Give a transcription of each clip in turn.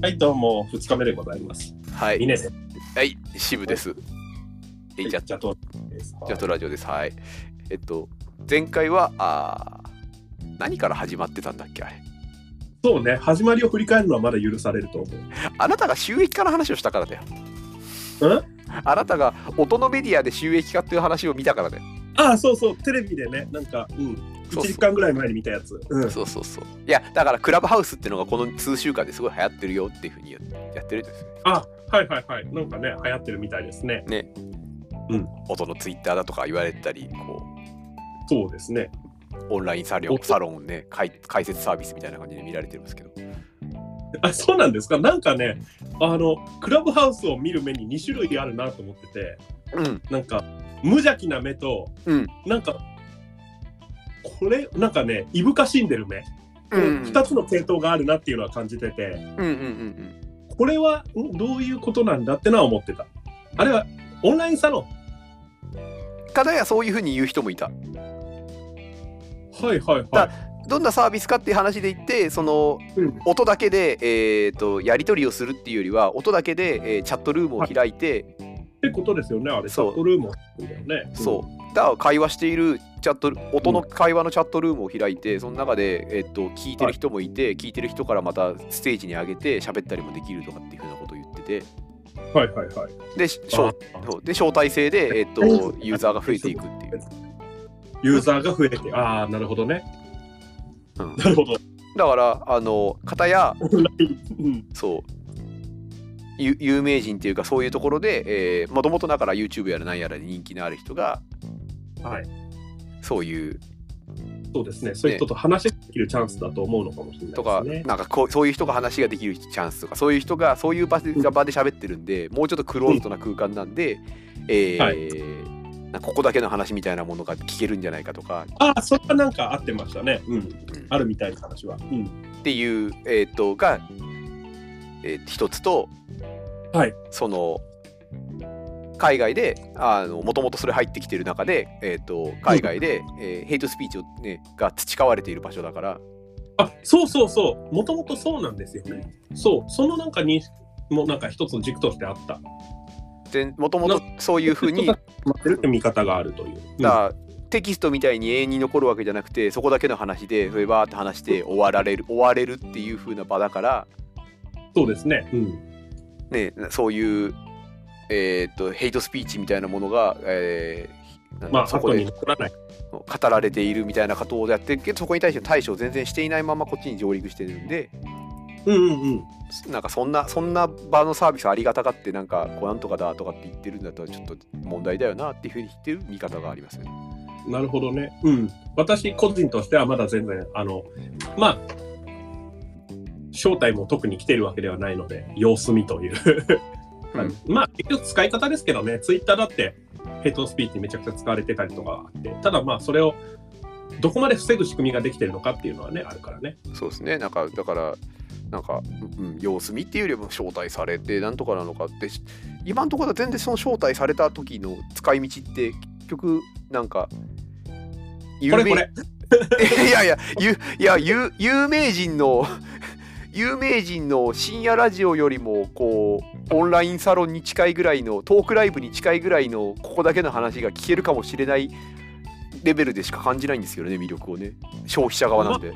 はい、どうも、2日目でございます。はい。はい、渋です。えい、じゃ、じゃとです。じゃとラジオです。はい。えっと、前回は、あー何から始まってたんだっけ、あれ？そうね、始まりを振り返るのはまだ許されると思う。あなたが収益化の話をしたからだよ。うん？あなたが音のメディアで収益化っていう話を見たからだよ。ああ、そうそう、テレビでね、なんか、うん、1時間ぐらい前に見たやつ。うん、そうそうそう。いや、だからクラブハウスっていうのがこの数週間ですごい流行ってるよっていうふうにやってるんですよ。あ、はいはいはい。なんかね、流行ってるみたいですね。ね。うん。音のツイッターだとか言われたり、こそうですね。う、オンラインサロン音サロンね、解解説サービスみたいな感じで見られてるんですけど。あ、そうなんですか？なんかね、あの、クラブハウスを見る目に2種類あるなと思ってて、うん。なんか、無邪気な目と、うん。なんか、これ、なんかね、いぶかしんでる目。うん。2つの系統があるなっていうのは感じてて、うんうんうんうん。これはんどういうことなんだってのは思ってた。あれはオンラインサロン。かたやそういうふうに言う人もいた。はいはいはだい。どんなサービスかっていう話で言ってそのうん音だけで、えー、とやり取りをするっていうよりは音だけで、えーチャットルームを開いて、ってことですよね、あれ、チそうャットルームだよね。そうだから会話しているチャット音の会話のチャットルームを開いてその中で、えー、と聞いてる人もいて、聞いてる人からまたステージに上げて喋ったりもできるとかっていうふうなことを言っててうん。はいはいはい。でし招で招待制で、えー、とユーザーが増えていくっていう。ユーザーが増えて、ああ、なるほどね。うんなるほど。だからあの方や。そうゆ有名人っていうかそういうところでもともとだから YouTube やら何やらで人気のある人がはい。そういうそうですね。そういう人と話ができるチャンスだと思うのかもしれないとか。なんかこうそういう人が話ができるチャンスとかそういう人がそういう場で場で喋ってるんでもうちょっとクローズドな空間なんで、えーはなんかここだけの話みたいなものが聞けるんじゃないかとかああ、それはなんかあってましたね。うん。あるみたいな話は。うん。っていう、えー、とが、えー一つとはい。その海外でもともとそれ入ってきてる中で、えー、と海外で、えーヘイトスピーチを、ね、が培われている場所だからあそうそうそう。もともとそうなんですよね。そう。そのなんか認識もなんか一つの軸としてあった。もともとそういうふうに待ってるって見方があるという。うんだからテキストみたいに永遠に残るわけじゃなくてそこだけの話でそれバーって話して終わられる終われるっていう風な場だから、そうですね。うん。ね、そういう、えー、とヘイトスピーチみたいなものが、えーまあ、後そこで。語られているみたいなことをやってるけどそこに対しての対処を全然していないままこっちに上陸してるんでうんうんうん。なんかそんなそんな場のサービスありがたがってなんかこうなんとかだとかって言ってるんだとちょっと問題だよなっていうふうに言ってる見方がありますよね。なるほどね。うん。私個人としてはまだ全然、あの、まあ、正体も特に来てるわけではないので、様子見という。うん まあ、結局使い方ですけどね、ツイッターだってヘイトスピーチめちゃくちゃ使われてたりとかあって、ただまあ、それをどこまで防ぐ仕組みができてるのかっていうのはね、あるからね。そうですねなんかだからなんか、うん、様子見っていうよりも招待されてなんとかなのかってし今のところは全然その招待された時の使い道って結局なんか有名これこれ。いやいやゆいや有有名人の有名人の深夜ラジオよりもこうオンラインサロンに近いぐらいのトークライブに近いぐらいのここだけの話が聞けるかもしれないレベルでしか感じないんですよね魅力をね消費者側なんで。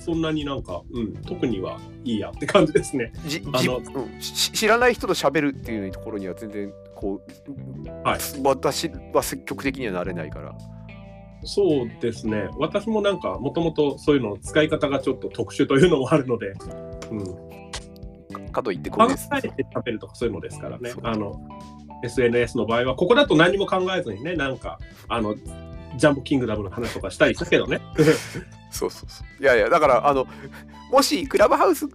そんなになんか、うん、特にはいいやって感じですね。じじうん、し知らない人と喋るっていうところには全然こう、はい私は積極的にはなれないからそうですね。私もなんか、もともとそういうの使い方がちょっと特殊というのもあるので、うん、かといってこ考うですえて食べるとかそういうのですからね。あの SNS の場合は、ここだと何も考えずにね、なんか、あの、ジャンボキングダムの話とかしたりしたけどね。そうそうそういやいやだからあのもしクラブハウス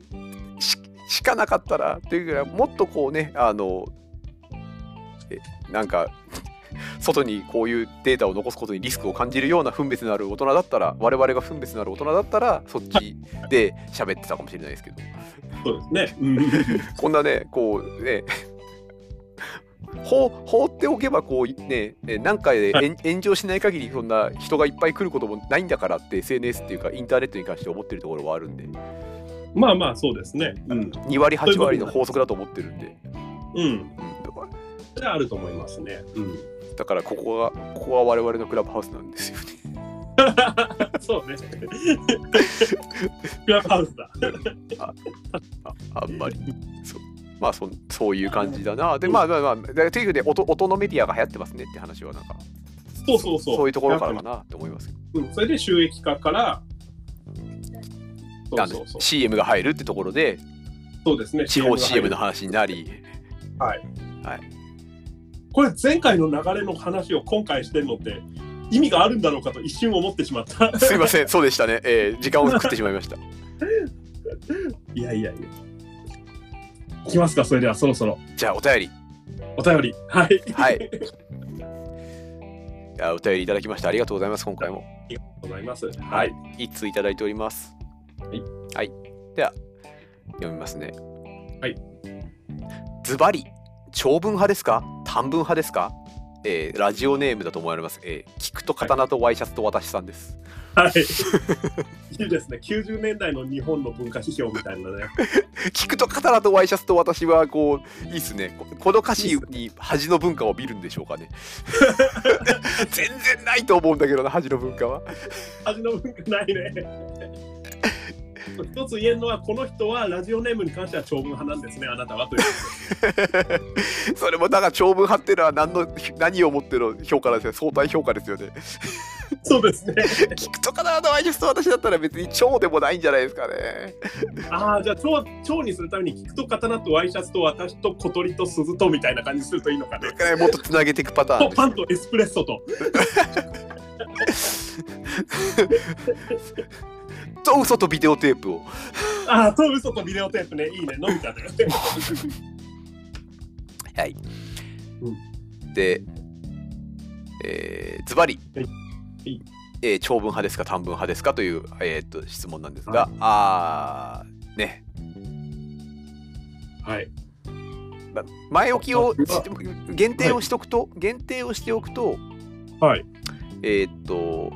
ししかなかったらっていうぐらいもっとこうねあのえなんか外にこういうデータを残すことにリスクを感じるような分別のある大人だったら我々が分別のある大人だったらそっちで喋ってたかもしれないですけどそうですね。うんこんなね、こうね、放放っておけばこうね、え何回では炎炎上しない限りそんな人がいっぱい来ることもないんだからって SNS っていうかインターネットに関して思ってるところはあるんで、まあまあ、そうですね。うん。2割8割の法則だと思ってるんで、うん。うん、それはあると思いますね。うん。だからここがここが我々のクラブハウスなんですよね。そうね。クラブハウスだ。ああんまり。そうまあそそういう感じだな。でまあまあまあ、でというで音音のメディアが流行ってますねって話はなんかそうそうそう。そういうところからかなと思いますよ。うん、それで収益化から、そうんそうそう CM が入るってところでそうですね。地方 CM の話になり、はい。はいこれ、前回の流れの話を今回してるのって、意味があるんだろうかと一瞬思ってしまった。すいません、そうでしたね。えー時間を食ってしまいました。いやいやいや。いきますか、それではそろそろじゃあお便り。お便り。はい。はい。いやお便りいただきましてありがとうございます、今回も。ありがとうございます。はい。一通いただいております。はい。はい。では、読みますね。はい。ズバリ、長文派ですか？短文派ですか？えーラジオネームだと思われます。えー聞くと刀とワイシャツと私さんです。はい。いいですね。90年代の日本の文化批評みたいなね。聞くと刀とワイシャツと私はこういいっすねここの歌詞に恥の文化を見るんでしょうかね 全然ないと思うんだけどな恥の文化は味の文化ないね。一つ言えるのは、この人はラジオネームに関しては長文派なんですね、あなたはというこ それもだから長文派っていうのは何の何をもっての評価なんですよ相対評価ですよね。そうですね。聞くと刀とワイシャツと私だったら別に長でもないんじゃないですかねああ、じゃあ蝶、蝶にするために、菊と刀とワイシャツと私と小鳥と鈴とみたいな感じにするといいのかね。えーもっとつなげていくパターンとパンとエスプレッソと。と嘘とビデオテープを。ああ、と嘘とビデオテープね、いいね、飲みたね。はい、うでえーズバリ。はい。はい。えー長文派ですか短文派ですか？という、えーっと質問なんですが、はい。あーね。はい。ま前置きを限定をしとくと、限定をしておくとはい。えーっと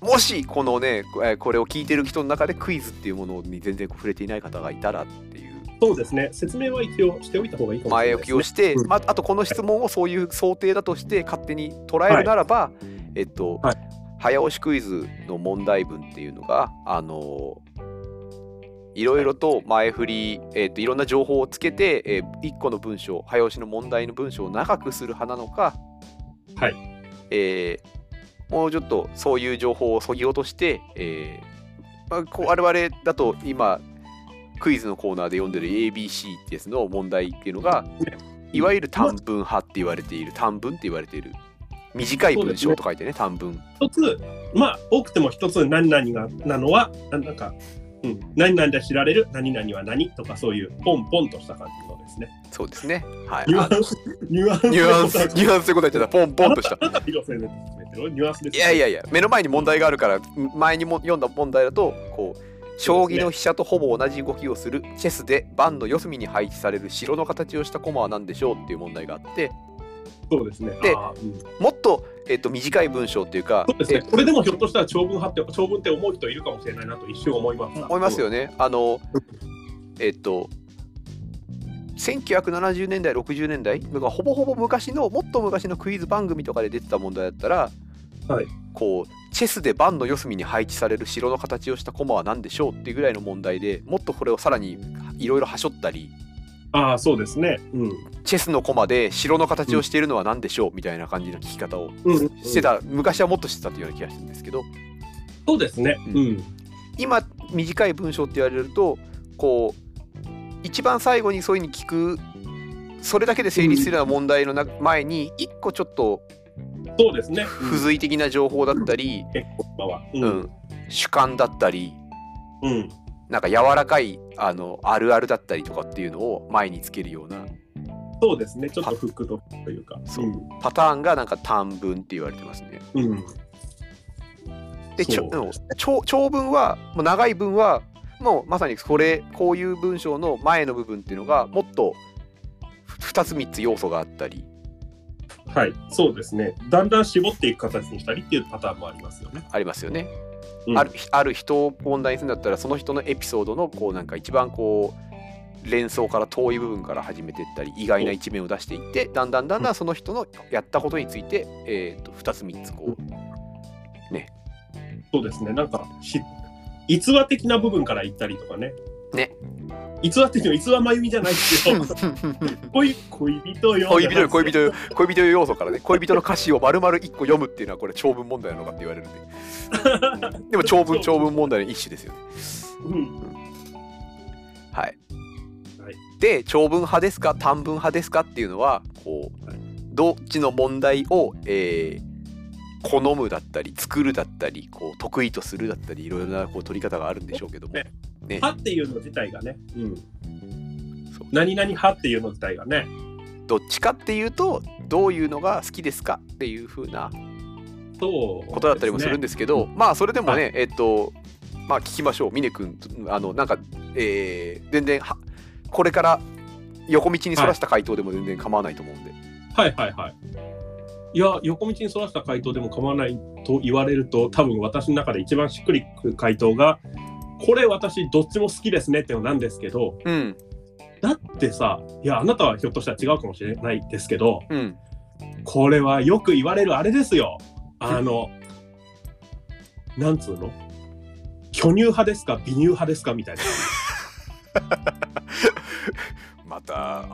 もしこのねこれを聞いてる人の中でクイズっていうものに全然触れていない方がいたらっていう。そうですね。説明は一応しておいた方がいいかもしれ前置ないです、ね。きをして、うんまあ、あとこの質問をそういう想定だとして勝手に捉えるならば、えっと、はい。早押しクイズの問題文っていうのがあのいろいろと前振り、えっといろんな情報をつけて、え1個の文章早押しの問題の文章を長くする派なのか、はい。えーもうちょっとそういう情報をそぎ落として、えーまあ、こう我々だと今クイズのコーナーで読んでる ABC ってやつの問題っていうのがいわゆる短文派って言われている短文って言われている短い文章と書いてね短文。一つ、まあ、多くても一つ何々がなのは、ななんか、うん、何々で知られる、何々は何とか、そういうポンポンとした感じのですね。そうですね。はい。あ ニュアンス、ニュアンスニュアンスニュアンスということ言っちゃった。ポンポンとした。あなた広瀬で進めてる。ニュアンスです、いやいやいや目の前に問題があるから前にも読んだ問題だとこう将棋の飛車とほぼ同じ動きをするチェスで盤の四隅に配置される城の形をした駒は何でしょうっていう問題があってそうですね。でうんもっと,、えっと短い文章っていうかそうですね。これでもひょっとしたら長文派って、長文って思う人いるかもしれないなと一瞬思いました。思いますよね。あの、えっと、1970年代、60年代、ほぼほぼ昔の、もっと昔のクイズ番組とかで出てた問題だったら、はいこう、チェスで盤の四隅に配置される城の形をした駒は何でしょうっていうぐらいの問題でもっとこれをさらにいろいろはしょったり、ああ、そうですね。うん。チェスの駒で城の形をしているのは何でしょう？みたいな感じの聞き方をうんうんしてた、昔はもっとしてたというような気がするんですけど、そうですね。ううんん。今短い文章って言われるとこう一番最後にそういうふうに聞くそれだけで成立するような問題のな前に一個ちょっとそうですね。付随的な情報だったり。ううんん主観だったりうん。なんか柔らかいあのあるあるだったりとかっていうのを前につけるようなそうですね。ちょっとフックとというか。そうパターンがなんか短文って言われてますね。うん。うん。でちょ長長文はもう長い文はもうまさにこれこういう文章の前の部分っていうのがもっと2つ3つ要素があったりはい。そうですね。だんだん絞っていく形にしたりっていうパターンもありますよね。ありますよね。うんあるある人を問題にするんだったらその人のエピソードのこうなんか一番こう連想から遠い部分から始めていったり意外な一面を出していってだんだんだんだんその人のやったことについて、えー、と2つ3つこうそうですね。なんかし逸話的な部分から言ったりとかね。ね。逸話っていうのは逸話まゆみじゃないですよ。恋恋人よ。恋人よ恋人よ恋人よ要素からね恋人の歌詞を丸々1個読むっていうのはこれ長文問題なのかって言われるんで でも長文長文問題の一種ですよねうん。はい、はいで長文派ですか短文派ですかっていうのはこう、はいどっちの問題を、えー好むだったり作るだったりこう得意とするだったりいろいろなこう取り方があるんでしょうけども、ねね、派っていうの自体がね。うん。何々派っていうの自体がね。どっちかっていうとどういうのが好きですかっていう風なそう、ことだったりもするんですけど、まあそれでもね、えっとまあ聞きましょう峰君あのなんか、えー全然はこれから横道にそらした回答でも全然構わないと思うんで、はいはいはい。いや、横道にそらした回答でも構わないと言われると、多分私の中で一番しっくりくる回答が、これ私どっちも好きですねっていうのなんですけど、うんだってさ、いや、あなたはひょっとしたら違うかもしれないですけど、うんこれはよく言われるあれですよ。あの、なんつうの？巨乳派ですか美乳派ですかみたいな。また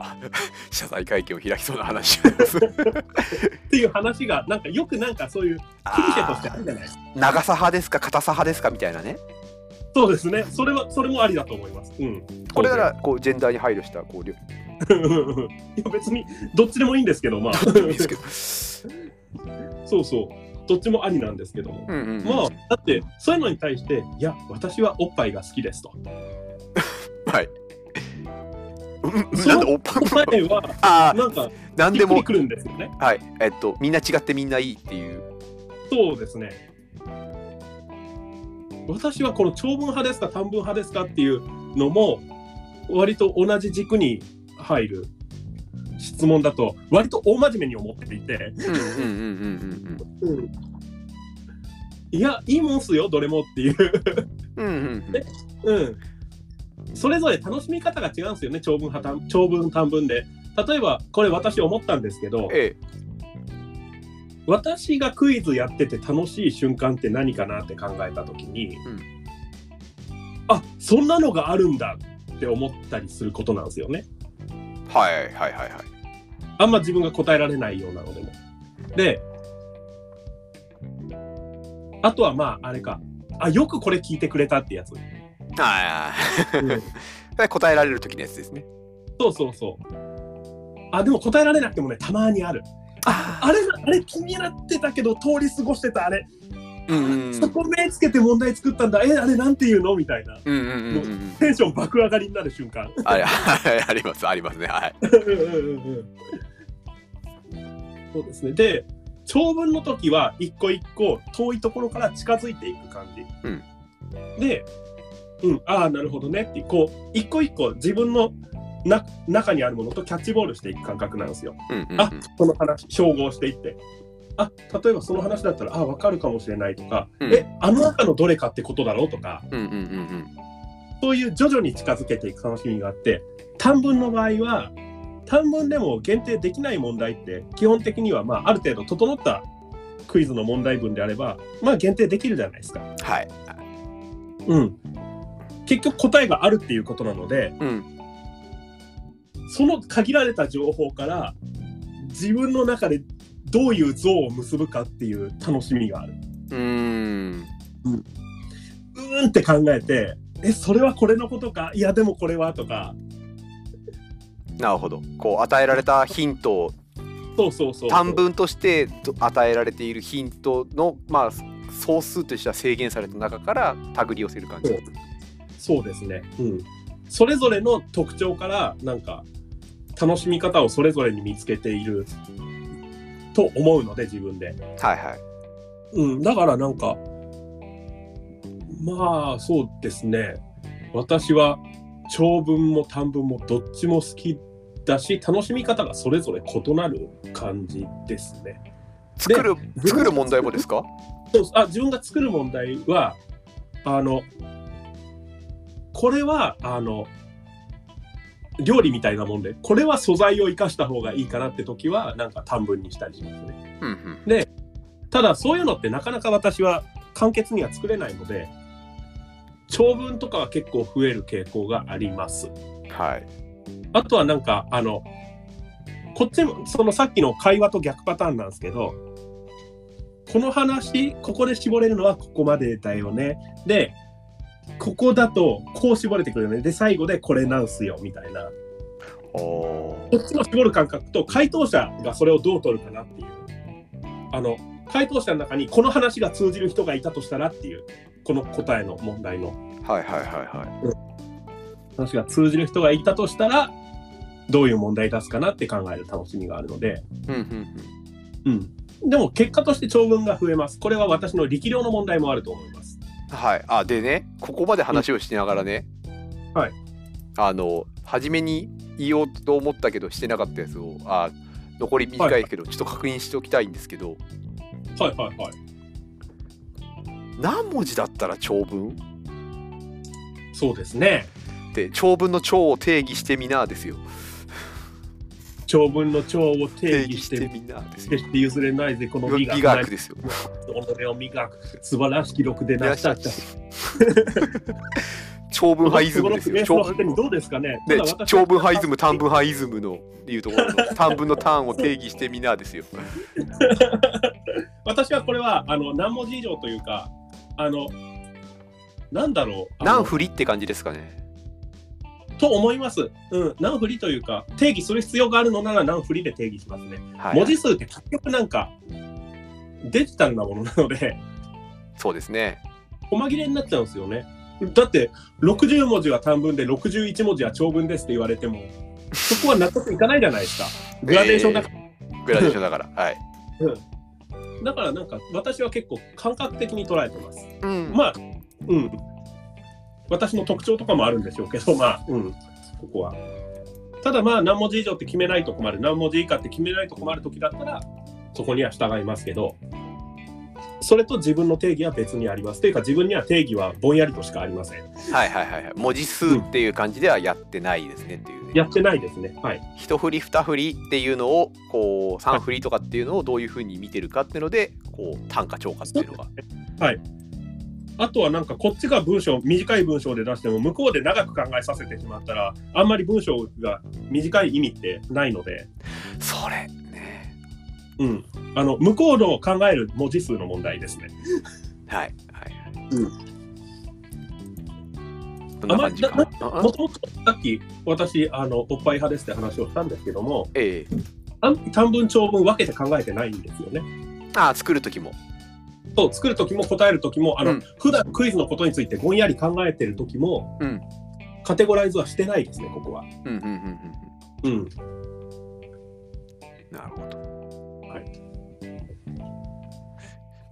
謝罪会見を開きそうな話っていう話が、なんかよくなんかそういうクリシェとしてあるじゃないですか。長さ派ですか硬さ派ですかみたいなねそうですね。それは、それもありだと思います。うん。これならこうジェンダーに配慮したこうりょ いや別にどっちでもいいんですけど、まあ、そうそう、どっちもありなんですけども。うんうんうんまあ、だって、そういうのに対して、いや、私はおっぱいが好きですと。はいなんでおっぱ答えは、ああなんか、なんでもくるんですよね。はいえっとみんな違ってみんないいっていうそうですね。私はこの長文派ですか、短文派ですかっていうのも、割と同じ軸に入る質問だと、割と大真面目に思っていて、いや、いいもんっすよ、どれもっていう。うんうんうん うん。それぞれ楽しみ方が違うんですよね、長文派短、長文短文で。例えば、これ私思ったんですけど、え私がクイズやってて楽しい瞬間って何かなって考えたときに、うんあそんなのがあるんだって思ったりすることなんですよね。えはいはいはいはいあんま自分が答えられないようなのでも。で、あとはまあ、あれか。あ、よくこれ聞いてくれたってやつ。あうんあ答えられる時のやつですねそうそうそう。あ、でも答えられなくてもね、たまにある。あ、あれ、あれ気になってたけど、通り過ごしてたあれ、うんうんうんそこ目つけて問題作ったんだ。え、あれなんていうの？みたいな。うんうんうんうんテンション爆上がりになる瞬間。あありますありますねはいそうですね。で、長文の時は一個一個遠いところから近づいていく感じ。うんで、うん、ああ、なるほどねって、こう、一個一個自分のな中にあるものとキャッチボールしていく感覚なんですよ。うんうんうんあその話、照合していって。あ例えばその話だったら、あ分かるかもしれないとか、うんえ、あの中のどれかってことだろうとか、うんうんうんそういう徐々に近づけていく楽しみがあって、短文の場合は、短文でも限定できない問題って、基本的には、まあ、ある程度整ったクイズの問題文であれば、まあ、限定できるじゃないですか。はいうん。結局答えがあるっていうことなので、うんその限られた情報から、自分の中でどういう像を結ぶかっていう楽しみがある。うーんうーんって考えて、え、それはこれのことか？いや、でもこれはとか、なるほどこう与えられたヒントをそうそうそう。短文としてと与えられているヒントのまあ総数としては制限された中から手繰り寄せる感じそうですね。うん。それぞれの特徴から、なんか、楽しみ方をそれぞれに見つけていると思うので、自分で。はいはいうん。だからなんか、まあ、そうですね。私は、長文も短文もどっちも好きだし、楽しみ方がそれぞれ異なる感じですね。作る作る問題もですか？そうあ自分が作る問題はあのこれはあの料理みたいなもんでこれは素材を生かした方がいいかなって時はなんか短文にしたりしますね。うんうんただそういうのってなかなか私は簡潔には作れないので長文とかは結構増える傾向があります。はいあとはなんかあのこっちもそのさっきの会話と逆パターンなんですけどこの話ここで絞れるのはここまでだよねでここだとこう絞れてくるよね。で最後でこれなんすよみたいな。おこっちの絞る感覚と回答者がそれをどう取るかなっていう。あの回答者の中にこの話が通じる人がいたとしたらっていうこの答えの問題の。はいはいはいはい。話が通じる人がいたとしたらどういう問題出すかなって考える楽しみがあるので、うんうんうん。うん、でも結果として長文が増えます。これは私の力量の問題もあると思いますはい、あでねここまで話をしながらね、はい。あの初めに言おうと思ったけどしてなかったやつをあ残り短いけど、ちょっと確認しておきたいんですけど。はいはいはい。何文字だったら長文？そうですね。で長文の長を定義してみなですよ長文の長を定義して決して譲れないぜこの美美学学ですよ。己を磨く素晴らしき記録でなしたった。長文派イズムですよ。長 その果てにどうですかね？でただ私は長文派イズム短文派イズムのいうところの 短文のターンを定義してみなですよ。私はこれはあの何文字以上というかあのなんだろう？何振りって感じですかねと思います、うん、何振りというか定義する必要があるのなら何振りで定義しますね、はい。文字数って結局なんかデジタルなものなのでそうですね。細切れになっちゃうんですよね。だって60文字は短文で61文字は長文ですって言われてもそこは納得いかないじゃないですか。グラデーションだから、グラデーションだから。はい。だからなんか私は結構感覚的に捉えてます。うん。まあうん私の特徴とかもあるんでしょうけどまあうん。ここは。ただまあ何文字以上って決めないと困る。何文字以下って決めないと困る時だったらそこには従いますけどそれと自分の定義は別にあります。というか自分には定義はぼんやりとしかありません。はいはいはいはい。文字数っていう感じではやってないですねっていうね。やってないですね。はい。一振り二振りっていうのをこう三振りとかっていうのをどういうふうに見てるかっていうのでこう単価超過っていうのがあとはなんかこっちが文章短い文章で出しても向こうで長く考えさせてしまったらあんまり文章が短い意味ってないので、それね。うん、あの向こうの考える文字数の問題ですね。はいはい。はいうんあまああもともとさっき私あのおっぱい派ですって話をしたんですけどもええ。短短文長文分けて考えてないんですよね。ああ作る時もそう作る時も答える時もあの、うん。普段クイズのことについてぼんやり考えてる時も、うん。カテゴライズはしてないですねここは。うんうんうんうん。なるほど。はい。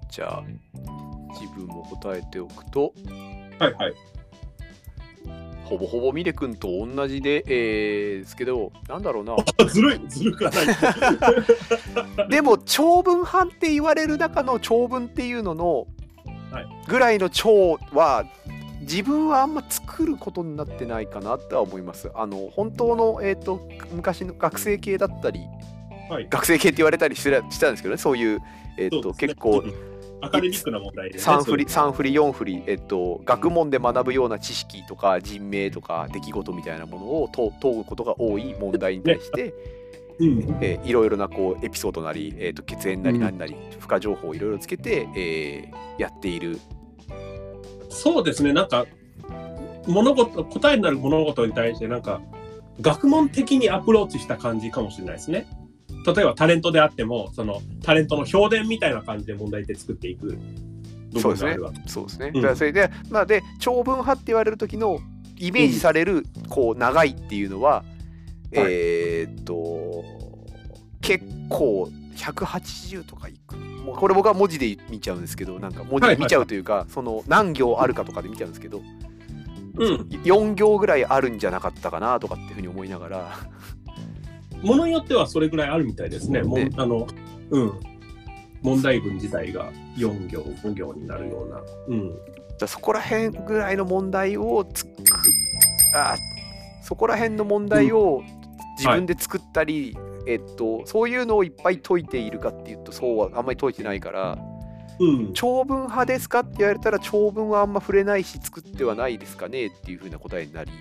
じゃあ自分も答えておくと。はいはい。ほぼほぼミレ君と同じで、えーですけどなんだろうな。ずるいずるくはない。でも長文派って言われる中の長文っていうののはい。ぐらいの長は自分はあんま作ることになってないかなとは思います。あの本当の、えー、と昔の学生系だったりはい。学生系って言われたりしてたんですけどねそういう、えーとね。結構うんアカデミックな問題で、ね。3振りそう。3振り4振り、えっと、学問で学ぶような知識とか人名とか出来事みたいなものを問問うことが多い問題に対して、うん、えーいろいろなこうエピソードなり、えー、と血縁なりうん。何なり、付加情報をいろいろつけて、えーやっている。そうですね、なんか、物事、答えになる物事に対して、なんか、学問的にアプローチした感じかもしれないですね。例えばタレントであっても、そのタレントの評伝みたいな感じで問題って作っていく。部分があるわけ。そうですね。うん。だからそれで、まあ、で長文派って言われる時のイメージされる、こう長いっていうのは、えーっと結構180とかいく。もうこれ僕は文字で見ちゃうんですけどなんか文字で見ちゃうというか、その何行あるかとかで見ちゃうんですけど、うん、4行ぐらいあるんじゃなかったかなとかっていうふうに思いながらものによってはそれぐらいあるみたいですね。もうね。あのうん、問題文自体が4行5行になるような、うん、じゃあそこら辺ぐらいの問題をつくあそこら辺の問題を自分で作ったり、えっと、そういうのをいっぱい解いているかっていうとそうはあんまり解いてないからうん、長文派ですかって言われたら長文はあんま触れないし作ってはないですかねっていうふうな答えになり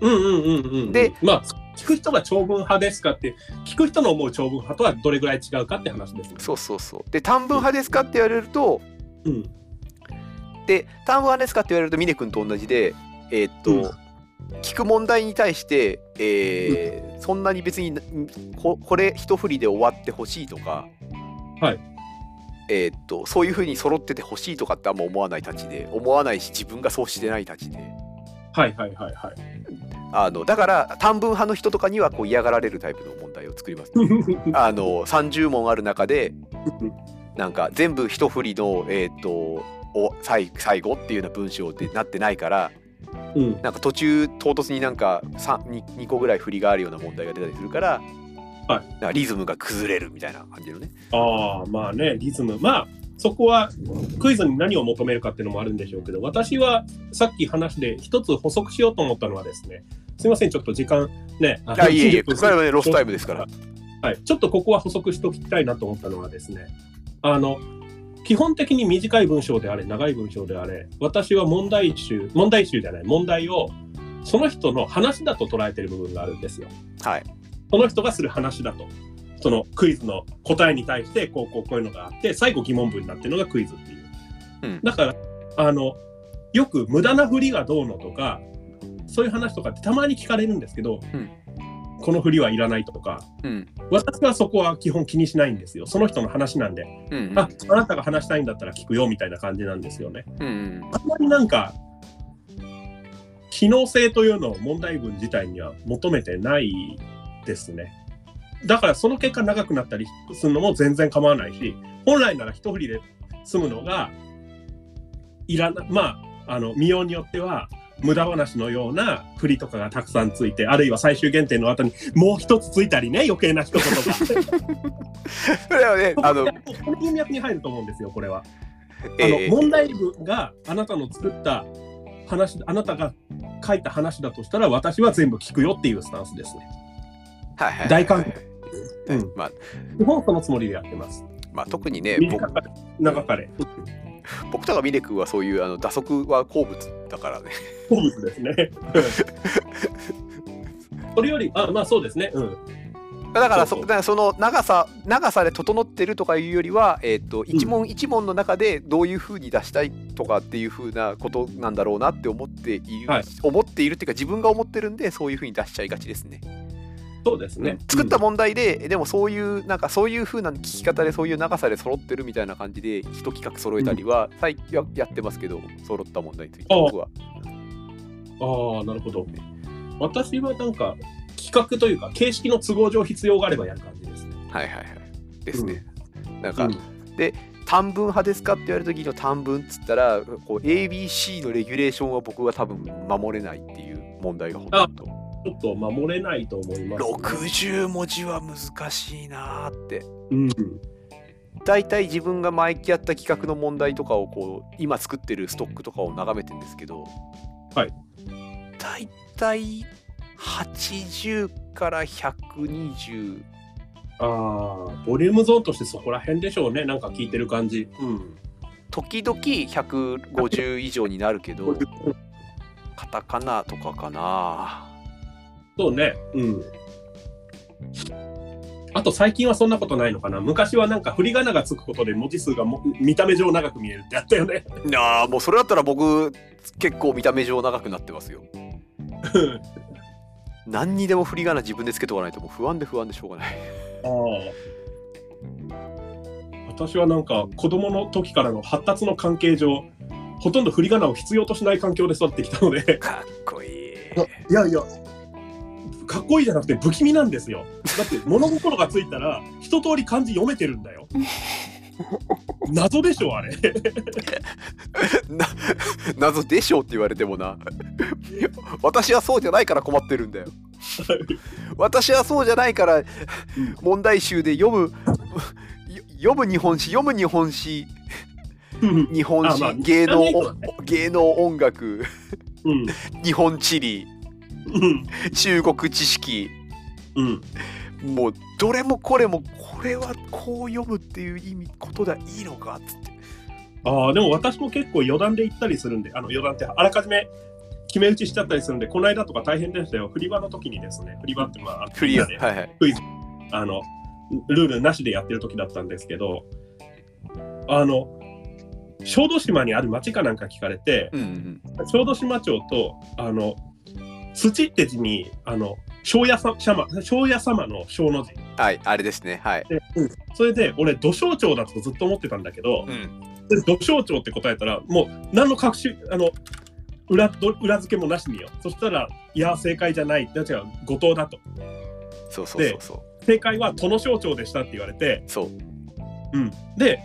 うんうんうんうん。で、まあ、聞く人が長文派ですかって、聞く人の思う長文派とはどれぐらい違うかって話ですね。そうそうそうで短文派ですかって言われるとうん。で短文派ですかって言われると峰君と同じでえーっと、うん聞く問題に対して、えーそんなに別にんここれ一振りで終わってほしいとか、はいえーっとそういうふうに揃っててほしいとかってあんま思わないたちで思わないし自分がそうしてないたちではいはいはいはい。あのだから短文派の人とかにはこう嫌がられるタイプの問題を作ります、あの30問ある中でなんか全部一振りの、えーっとお最最後っていうような文章ってなってないからうん、なんか途中唐突になんか 2, 2個ぐらい振りがあるような問題が出たりするから、はいなんかリズムが崩れるみたいな感じのね。ああ、まあね、リズム。まあ、そこはクイズに何を求めるかっていうのもあるんでしょうけど、私はさっき話で一つ補足しようと思ったのはですね、すみません、ちょっと時間ね、ああいえいえ、20分これはねロスタイムですから。はい、ちょっとここは補足しておきたいなと思ったのはですね、あの、基本的に短い文章であれ、長い文章であれ、私は問題集、問題集じゃない、問題をその人の話だと捉えてる部分があるんですよ。はい。その人がする話だと。そのクイズの答えに対して、こう、こう、こういうのがあって、最後疑問文になってるのがクイズっていう。うんだから、あの、よく無駄な振りがどうのとか、そういう話とかってたまに聞かれるんですけど、うんこの振りはいらないとか、うん。私はそこは基本気にしないんですよ。その人の話なんで、うんうん。あ、あなたが話したいんだったら聞くよみたいな感じなんですよね。うんうん。あんまりなんか、機能性というのを問題文自体には求めてないですね。だからその結果長くなったりするのも全然構わないし、本来なら一振りで済むのが、いらな、まあ、あの、見ようによっては、無駄話のような振りとかがたくさんついて、あるいは最終限定の後にもう一つついたりね、余計な一言が。それはね、あの、この文脈に入ると思うんですよ、これは。あえーの問題文があなたの作った話、あなたが書いた話だとしたら、私は全部聞くよっていうスタンスですね。はいはいはい大歓迎うんまあ、基本そのつもりでやってます。まあ、特にね、僕長かれ、僕とかミネ君はそういうあの打足は好物だからね。好物ですね。それより、あまあそうですね。うん。だからそだからその長さ長さで整ってるとかいうよりは、えー、と一問一問の中でどういうふうに出したいとかっていうふうなことなんだろうなって思っている、はい思っているっていうか自分が思ってるんでそういうふうに出しちゃいがちですね。そうですね。作った問題で、でもそういうなんかそういうふうな聞き方でそういう長さで揃ってるみたいな感じで一企画揃えたりは、最近ややってますけど揃った問題について僕は。ああ、なるほど。私はなんか、企画というか、形式の都合上必要があればやる感じですね。はいはいはい。ですね。なんか、うん短文派ですかって言われた時の短文っつったらこう ABC のレギュレーションは僕は多分守れないっていう問題がほとんどちょっと守れないと思います、ね。60文字は難しいなーってうん。大体自分が毎期やった企画の問題とかをこう今作ってるストックとかを眺めてるんですけどはい大体80から120ああ、ボリュームゾーンとしてそこら辺でしょうね。なんか聞いてる感じ。うん。時々150以上になるけど カタカナとかかなそうね。うん。あと最近はそんなことないのかな。昔はなんか振り仮名がつくことで文字数がも見た目上長く見えるってあったよね。いやーもうそれだったら僕結構見た目上長くなってますよ 何にでも振り仮名自分でつけとかないともう不安で不安でしょうがないああ。私はなんか子供の時からの発達の関係上、ほとんど振り仮名を必要としない環境で育ってきたので、かっこいいいやいや、かっこいいじゃなくて不気味なんですよ。だって物心がついたら一通り漢字読めてるんだよ。謎でしょあれ。な謎でしょうって言われてもな。私はそうじゃないから困ってるんだよ。私はそうじゃないから問題集で読むよ読む日本史読む日本史。うん。日本史、あまあ芸能知らないけど芸能音楽。うん。日本地理うん中国知識。うんもうどれもこれもこれはこう読むっていう意味ことでいいのかっつって。ああでも私も結構余談で言ったりするんであの余談ってあらかじめ決め打ちしちゃったりするんでこの間とか大変でしたよ。振り場の時にですね振り場ってまあクリアみんはない。ではいあのルールなしでやってる時だったんですけどあの小豆島にある町かなんか聞かれてうんうん。小豆島町とあの土って字にあの庄屋さ様庄屋様の庄の字。はいあれですねはい。で、うん、それで俺土庄町だとずっと思ってたんだけど、うん。で土庄町って答えたらもう何の隠しあの裏ど裏付けもなしによ。そしたらいや正解じゃない。違う違う後藤だと。そうそうそうそう。正解は殿庄町でしたって言われてそう。うん、で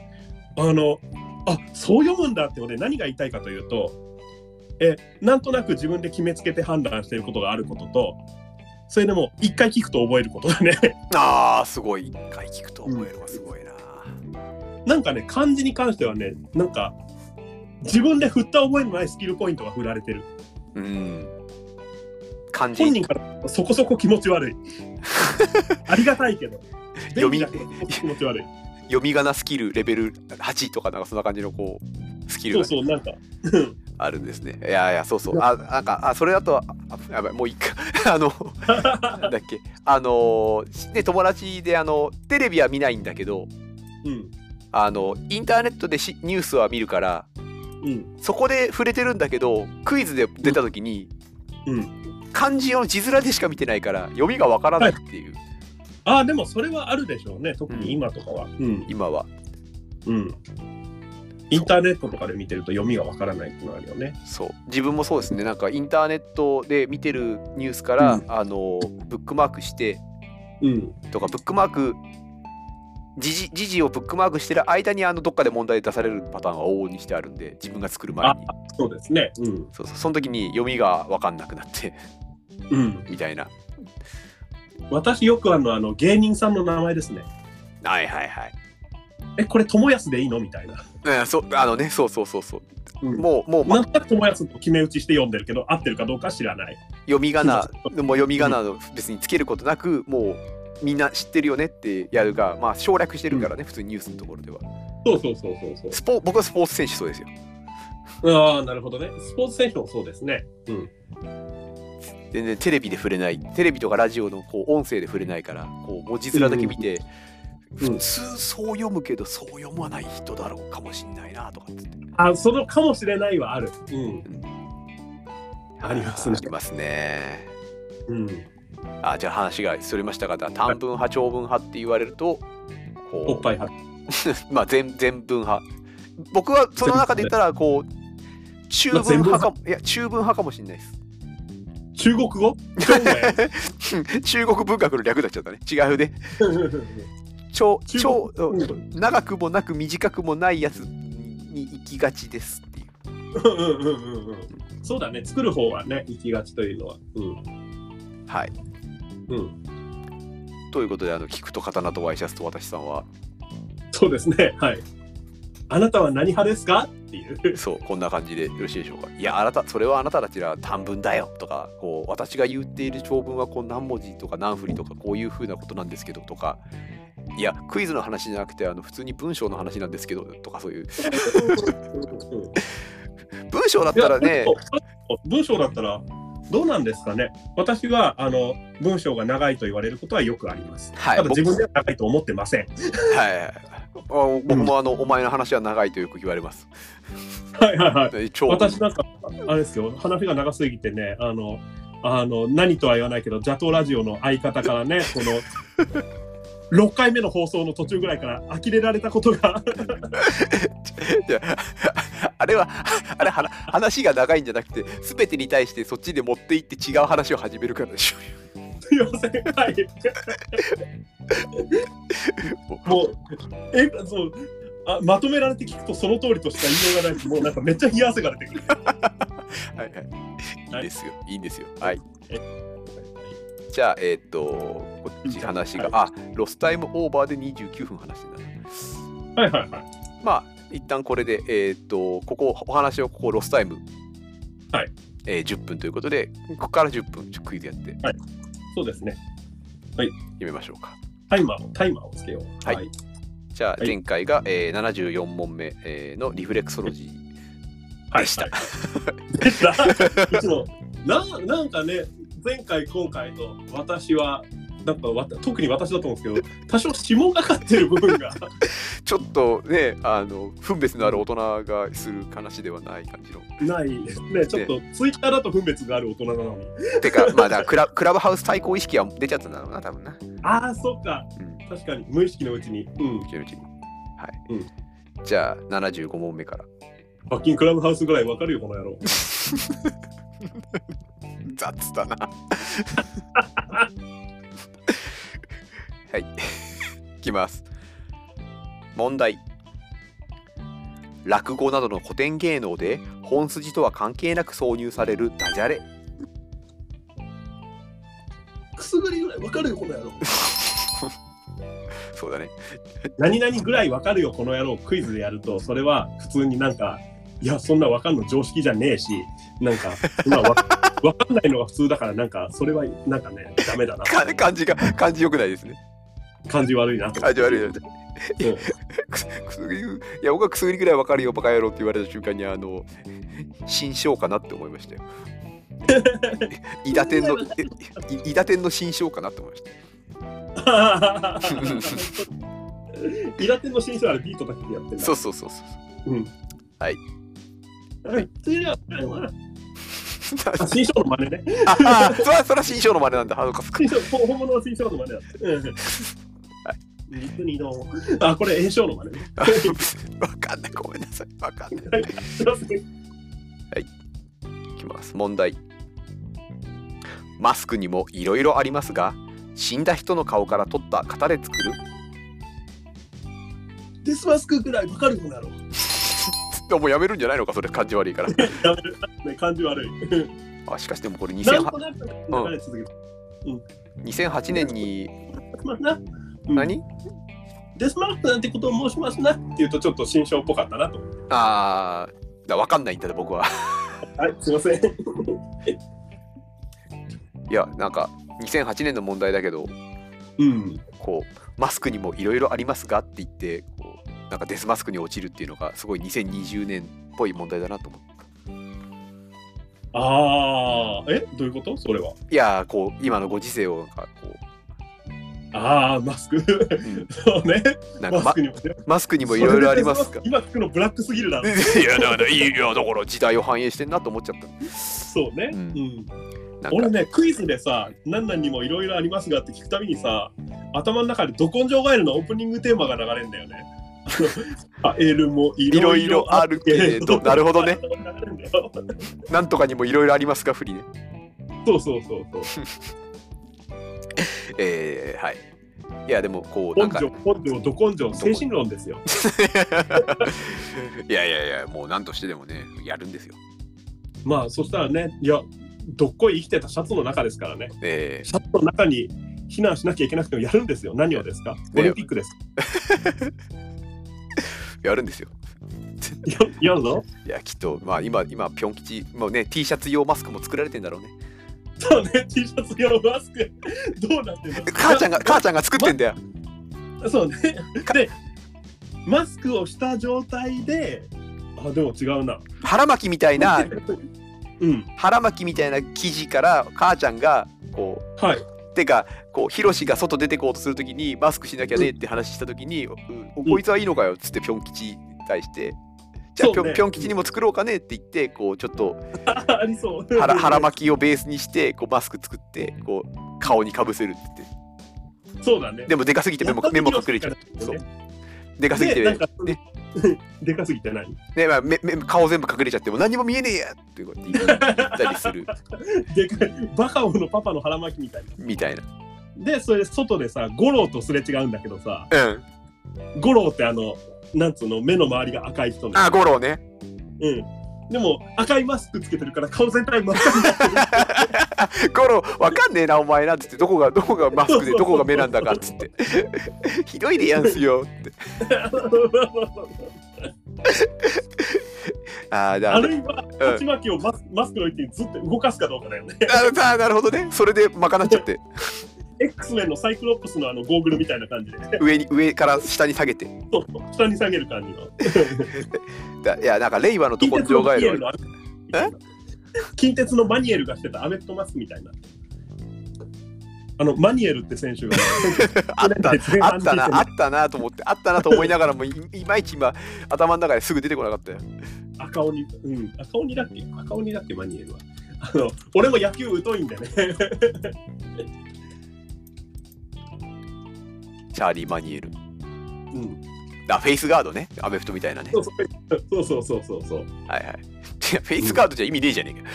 あのあそう読むんだって俺何が言いたいかというとえなんとなく自分で決めつけて判断していることがあることとそれでも一回聞くと覚えることだね。あーすごい。一回聞くと覚えるわすごいな、なんかね漢字に関してはねなんか自分で振った覚えのないスキルポイントが振られてる。うん。漢字。本人からそこそこ気持ち悪い。ありがたいけど。読み。気持ち悪い。読み仮名スキルレベル8とかなんかそんな感じのこうスキル。そうがそうなんかあるんですね。いやいやそうそう。あなんかあそれだとあやばいもう一回 あのなんだっけ。あのね友達であのテレビは見ないんだけどうん。あのインターネットでしニュースは見るからうん。そこで触れてるんだけどクイズで出た時に、うん。漢字の字面でしか見てないから読みがわからないっていう、ああでもそれはあるでしょうね。特に今とかは。うん。今は。うんインターネットとかで見てると読みがわからないっていうのはあるよね。そう。自分もそうですね。なんかインターネットで見てるニュースから、うん。あのブックマークしてうん。とかブックマーク時事時事をブックマークしてる間にあのどっかで問題出されるパターンは往々にしてあるんで自分が作る前に。そうですね。うん。そうそう。その時に読みが分かんなくなってうん。みたいな。私よくあるのはあの芸人さんの名前ですね。はいはいはいえこれ友安でいいの？みたいな、うんそうあのねそうそうそうそう。うん。もうもう、まなんとなく友安と決め打ちして読んでるけど合ってるかどうか知らない。読み仮名でも読み仮名の別につけることなくもうみんな知ってるよねってやるがまあ省略してるからね、普通にニュースのところでは。そうそうそうそうスポ僕はスポーツ選手そうですよ。そうああなるほどね。スポーツ選手もそうですね。うん。全然テレビで触れない。テレビとかラジオのこう音声で触れないからこう文字面だけ見て、うん普通そう読むけどそう読まない人だろうかもしんないなとかっつって。あそのかもしれないはある。うん。ありますねありますね。うん。あじゃあ話がそれましたが短文派長文派って言われるとおっぱい派。まあ全全文派。僕はその中で言ったらこう中文派かもいや中文派かもしれないです。中国語？中国文学の略になっちゃったね。違うね 超中超国。うん長くもなく短くもないやつに行きがちですっていう。うんうんうんうんうん。そうだね。作る方はね行きがちというのは。うん。はい。うん。ということであの聞くと刀とワイシャツと私さんは。そうですね。はい。あなたは何派ですか？っていう。そうこんな感じでよろしいでしょうか。いやあなたそれはあなたたちは短文だよとかこう私が言っている長文はこう何文字とか何振りとかこういうふうなことなんですけどとか。いやクイズの話じゃなくてあの普通に文章の話なんですけどとかそういう。文章だったらね文章だったらどうなんですかね。私はあの文章が長いと言われることはよくあります。はい。ただ自分では長いと思ってません。はい僕もあの、お前の話は長いとよく言われます。はいはいはい。超私なんかあれですよ話が長すぎてねあのあの何とは言わないけどジャトーラジオの相方からね この6回目の放送の途中ぐらいから呆れられたことが あれはあれは話が長いんじゃなくて全てに対してそっちで持っていって違う話を始めるからでしょすいませんはいもうえそうあまとめられて聞くとその通りとしか言いようがないしもうなんかめっちゃ冷や汗が出てくる。はいはいいいですよいいんですよはいじゃあえーっとこっち話があロスタイムオーバーで29分話してんだなはいはいはい。まあ一旦これでえーっとここお話をここロスタイムはいえー10分ということでここから10分クイズやってそうですね。決めましょうか。タイマーを、タイマーをつけよう。はい。じゃあはい前回が、えー74問目、えーのリフレクソロジーはい。でした。はい。出た。いつもななんかね、前回、今回と私は、なんかわた特に私だと思うんですけど、多少指紋がかってる部分が ちょっとねあの分別のある大人がする話ではない感じのないね。ちょっとツイッターだと分別がある大人なのに。てかまあだクラクラブハウス対抗意識は出ちゃったんだろうな多分な、ああ、そっか。うん、確かに、無意識のうちに。うん。うちのうちにはい、うんじゃあ75問目からバッキンクラブハウスぐらいわかるよ、この野郎。雑だなはいいきます問題落語などの古典芸能で本筋とは関係なく挿入されるダジャレくすぐりぐらいわかるよ、この野郎。そうだね何々ぐらいわかるよ、この野郎。クイズでやると、それは普通になんか、いや、そんなわかんの常識じゃねえし、なんか、まあ、わわかんないのが普通だから、なんか、それはなんかね、ダメだな。か感じが感じよくないですね感じ悪いなと。感じ悪いよね。う。ん くすくすぐりいや僕はくすぐらいわかるよバカ野郎って言われた瞬間にあの新章かなって思いましたよ。伊達天のい 伊達天の新章かなって思いました。イラテンの新書あれビートだけでやってるそうそうそうそうう。ん。はい。新書の真似ね。ああそれはそれは新章の真似なんだ。本物の新書の真似だん。実にどうも。あ、これ、炎章の真似ね。わかんない。ごめんなさい。わかんない。すい。い。きます。問題。マスクにもいろいろありますが死んだ人の顔から取った型で作る？デスマスクぐらいわかるよ うなの。でもやめるんじゃないのかそれ。感じ悪いから。やめる。ね、感じ悪い。あしかしでもこれなん2008となく流れ続けて。2008年に何？デスマスクなんてことを申しますなって言うとちょっと新章っぽかったなと。あーだわかんないんだね僕は はい、すいません。いやなんか2008年の問題だけどうん。こうマスクにもいろいろありますがって言ってこうなんかデスマスクに落ちるっていうのがすごい2020年っぽい問題だなと思うああ、え？どういうこと？それは。いやーこう今のご時世をなんかこああ、マスク。んそうね。マスクにもね。マスクにもいろいろありますが今聞くのブラックすぎるだろ。いやだからいやだから時代を反映してんなと思っちゃったそうね。ううん俺ね、クイズでさ、何々にもいろいろありますがって聞くたびにさ、頭の中でど根性ガエルのオープニングテーマが流れるんだよね。あエルもいろいろあるけれど。なるほどねなんとかにもいろいろありますが不利ねそうそうそうそう。えー、はい。いやでもこうなんか。根性、根性、ど根性、精神論ですよ。いやいやいやもう何としてでもねやるんですよ。まあ、そしたらね、いや、どっこい生きてたシャツの中ですからね。えシャツの中に避難しなきゃいけなくてもやるんですよ。何をですか？オリンピックです。ー、やるんですよ。ややるの？いやきっとまあ今今ピョン吉もうね T シャツ用マスクも作られてんだろうねそうね、T シャツ用マスク、どうなってんの母ちゃんが母ちゃんが作ってんだよそうね。で、マスクをした状態で、あ、でも違うな。腹巻きみたいなうん、腹巻きみたいな生地から母ちゃんがこはい。うてかこうヒロシが外出てこうとするときにマスクしなきゃねって話したときに、ううんこいつはいいのかよっつってピョン吉に対してじゃあそうね。ピョンピョン吉にも作ろうかねって言ってこうちょっと ありそう。腹腹巻きをベースにしてこうマスク作ってこう顔にかぶせるって言って。そうだね。でもでかすぎて目も目も隠れちゃう。そう。でかすぎてで、なんか、ね。でかすぎて何ねまあ、目目顔全部隠れちゃってもう何も見えねえやって言ったりする。でかい、バカ王のパパの腹巻きみたいな。みたいな。で、それで外でさ、五郎とすれ違うんだけどさ、うん。五郎ってあの、なんつうの、目の周りが赤い人ね。あ五郎ねうん。でも赤いマスクつけてるから顔全体真っ赤になってる。ゴロわかんねえなお前なっつってどこがどこがマスクでどこが目なんだかっつって ひどいでやんすよって ああだあるいは、鉢巻きをマスマスクの位置にずっと動かすかどうかだよね。ああなるほどねそれで賄っちゃって X メンのサイクロプスのあのゴーグルみたいな感じで、上に上から下に下げて。そうそう下に下げる感じの。だいやなんか令和のど根性ガエル近鉄のマニエルがしてたアメフトマスクみたいな。あのマニエルって選手が、あったあったなあったなと思ってあったなと思いながらもいいまいち今頭の中ですぐ出てこなかったよ。赤鬼、うん、赤鬼だっけ？赤鬼だっけ？マニエルは。あの俺も野球疎いんでね。チャーリー・マニエル。うん、あフェイスガードね。アメフトみたいなね。そうそう。そうそうそう。はいはい。フェイスガードじゃ意味ねえじゃねえか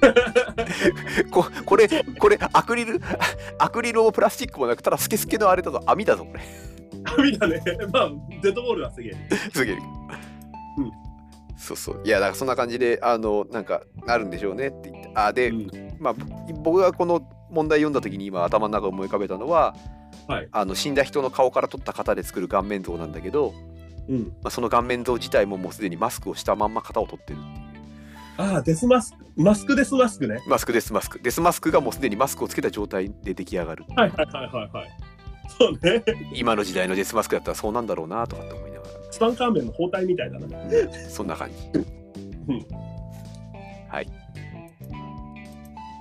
ここれこれアクリル？アクリルもプラスチックもなくただスケスケのあれだぞ網だぞこれ。網だね。まあ、デッドボールはすげえ。すげえ、うん。そうそう。いやだからそんな感じであのなんかなるんでしょうねって言って。あで、うん。まあ僕がこの問題読んだ時に今頭の中思い浮かべたのは、はい。あの死んだ人の顔から取った型で作る顔面像なんだけど、うん、まあ、その顔面像自体ももうすでにマスクをしたまんま型を取ってるああ、デスマスク。マスクデスマスクね。マスクデスマスク。デスマスクがもうすでにマスクをつけた状態で出来上がる。はいはいはいはいはい。そうね。今の時代のデスマスクだったらそうなんだろうなとかって思いながツタンカーメンの包帯みたいだな。らそんな感じ、うん。はい。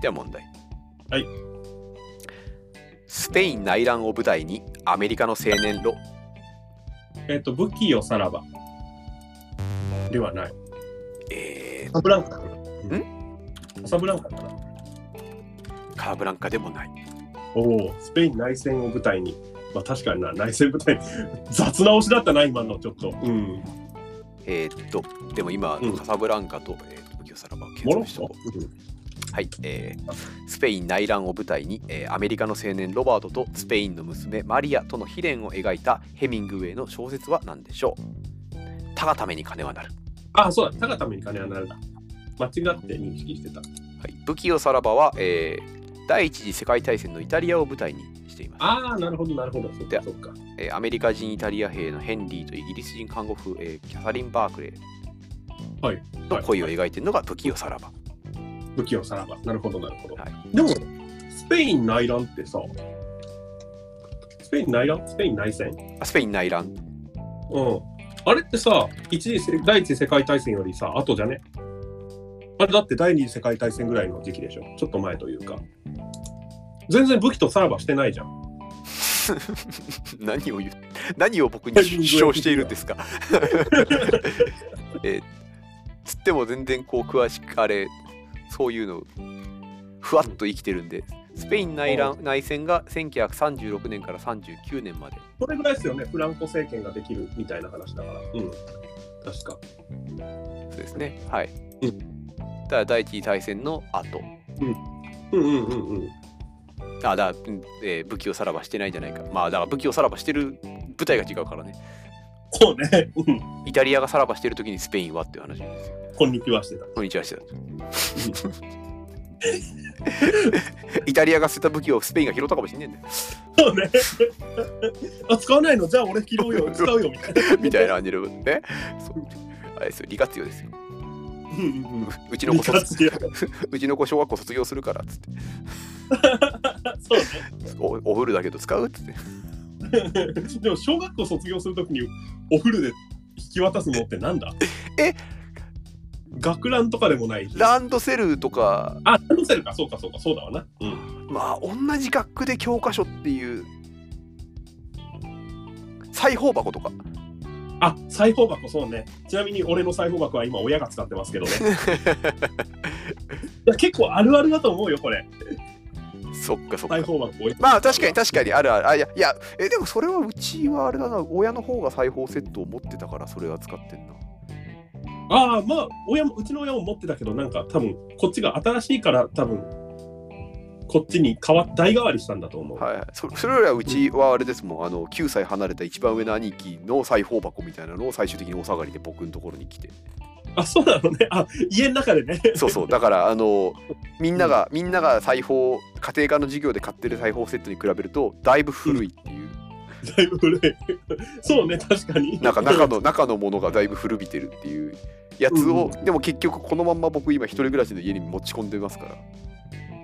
では問題。はいスペイン内乱を舞台にアメリカの青年ロえっ、と、武器をさらば。ではない。えカサブランカかな。カサブランカかな。ー、カーブランカでもないおお、スペイン内戦を舞台に。まあ確かにな、内戦舞台に。雑な推しだったな、今のちょっと。うん。えーっとでも今、うんカサブランカと,、えー武器をさらばをモ検ロッコ？うはい、えースペイン内乱を舞台に、えーアメリカの青年ロバートとスペインの娘マリアとの悲恋を描いたヘミングウェイの小説は何でしょう他がために金はなる、あ、そうだ、たがために金はなるだ。間違って認識してた。はい、武器をさらばは、えー第一次世界大戦のイタリアを舞台にしていますああ、なるほど、なるほど。そっか、そっか。えーアメリカ人イタリア兵のヘンリーとイギリス人看護婦、えーキャサリン・バークレはい。ーの恋を描いているのが武器をさらば、武器をさらば。なるほど、なるほど。はいでも、スペイン内乱ってさ、スペイン内乱？スペイン内戦？あスペイン内乱うん。あれってさ、一次世第一次世界大戦よりさ、後じゃね？あれだって第二次世界大戦ぐらいの時期でしょ？ちょっと前というか。全然武器とさらばしてないじゃん。何を言う？何を僕に主張しているんですか？えーつっても全然こう詳しくあれそういうのふわっと生きてるんでスペイン内乱内戦が1936年から39年までそれぐらいですよね。フランコ政権ができるみたいな話だから。うん。確か。そうですねはい、うだから第一次大戦の後うんうんうんうん。うんえー武器をさらばしてないんじゃないかまあだから武器をさらばしてる舞台が違うからねそうね。うん。イタリアがさらばしてる時にスペインはっていう話ですよこんにちはしてた。こんにちはしてたイタリアが捨てた武器をスペインが拾ったかもしんねえんだよそうね。あ、使わないの？じゃあ俺拾うよ、使うよ、みたいな。みたいな感じのねそうあれですよ利活用ですようちの子 うちの子小学校卒業するからっつってそうね。おお風呂だけど使うっつって でも小学校卒業するときにお風呂で引き渡すのってなんだ？え学ランとかでもないし。ランドセルとかあ、ランドセルか、そうか、そうか、そうだわな。うん。まあ同じ学区で教科書っていう裁縫箱とかあ、裁縫箱、そうね。ちなみに俺の裁縫箱は今親が使ってますけどね。結構あるあるだと思うよ、これ。そっかそっか。まあ確かに確かにあるある。あいやいやえでもそれはうちはあれだな親の方が裁縫セットを持ってたからそれは使ってんな。ああ、まあ、親も、うちの親も持ってたけど、なんか多分、こっちが新しいから、多分、こっちに変わ代替わりしたんだと思う。はいはい。そそれよりはうちはあれですもん。あの9歳離れた一番上の兄貴の裁縫箱みたいなのを最終的にお下がりで僕のところに来てあ、そうなのね。あ、家の中でね。そうそうだからあの みんながみんなが裁縫家庭科の授業で買ってる裁縫セットに比べるとだいぶ古いっていう、だいぶ古い。そうね、確かに。なんか中の中のものがだいぶ古びてるっていうやつを、うでも結局このまんま僕今一人暮らしの家に持ち込んでますから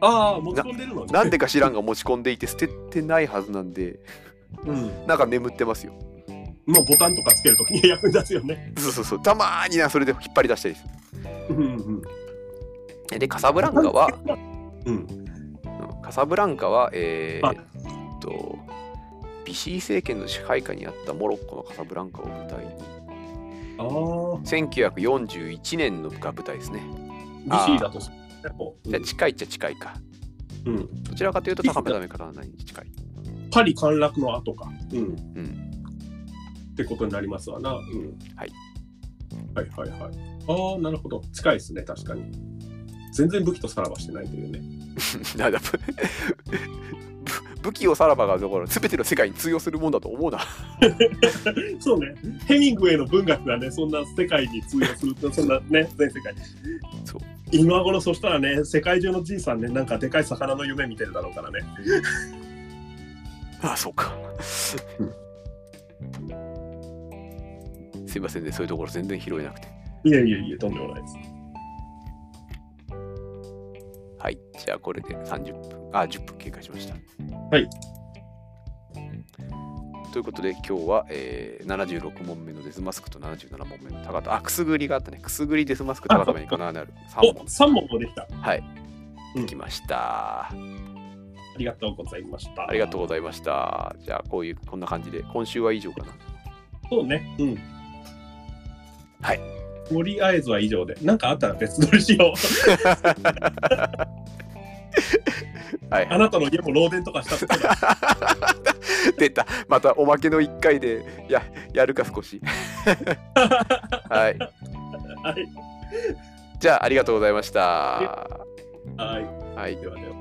ああ、持ち込んでるのね。なんでか知らんが持ち込んでいて捨ててないはずなんでうん。なんか眠ってますよもうボタンとかつけるときに 役に立つよね。そうそうそう。たまーになそれで引っ張り出したりすうんうん。るでカサブランカは、うん。うんカサブランカはえーっとビシー政権の支配下にあったモロッコのカサブランカを舞台に。ああ、1941年のが舞台ですね。ビシーだとじゃあ近いっちゃ近いか。うん。どちらかというと高めダメから何に近い。パリ陥落の後か。うん。うんってことになりますわな。うん。はい。はいはいはい。ああ、なるほど。近いですね、確かに。全然武器とさらばしてないというね。なんだぶ 武器をさらばがだから全ての世界に通用するもんだと思うな そうね。ヘミングウェイの文学がね、そんな世界に通用すると、そんなね、全世界に。そう今頃そしたらね、世界中のじいさんね、なんかでかい魚の夢見てるだろうからね。ああそうかすいませんね。そういうところ全然拾えなくて。いやいやいや、とんでもないです。はい。じゃあこれで30分あ10分経過しました。はい。ということで今日は、えー、76問目のデスマスクと77問目の高田。あくすぐりがあったね。くすぐりデスマスク高田目にかなる。3お問3問もできた。はい。うん。できました、ありがとうございました。ありがとうございました。じゃあこういうこんな感じで今週は以上かな。そうね。うん。はい。とりあえずは以上で、なんかあったら別撮りしよはう。いあなたの家も漏電とかしたって 出た。またおまけの1回で、や、やるか少し。はい。はい。じゃあ、ありがとうございました。ははい。い。ではでは。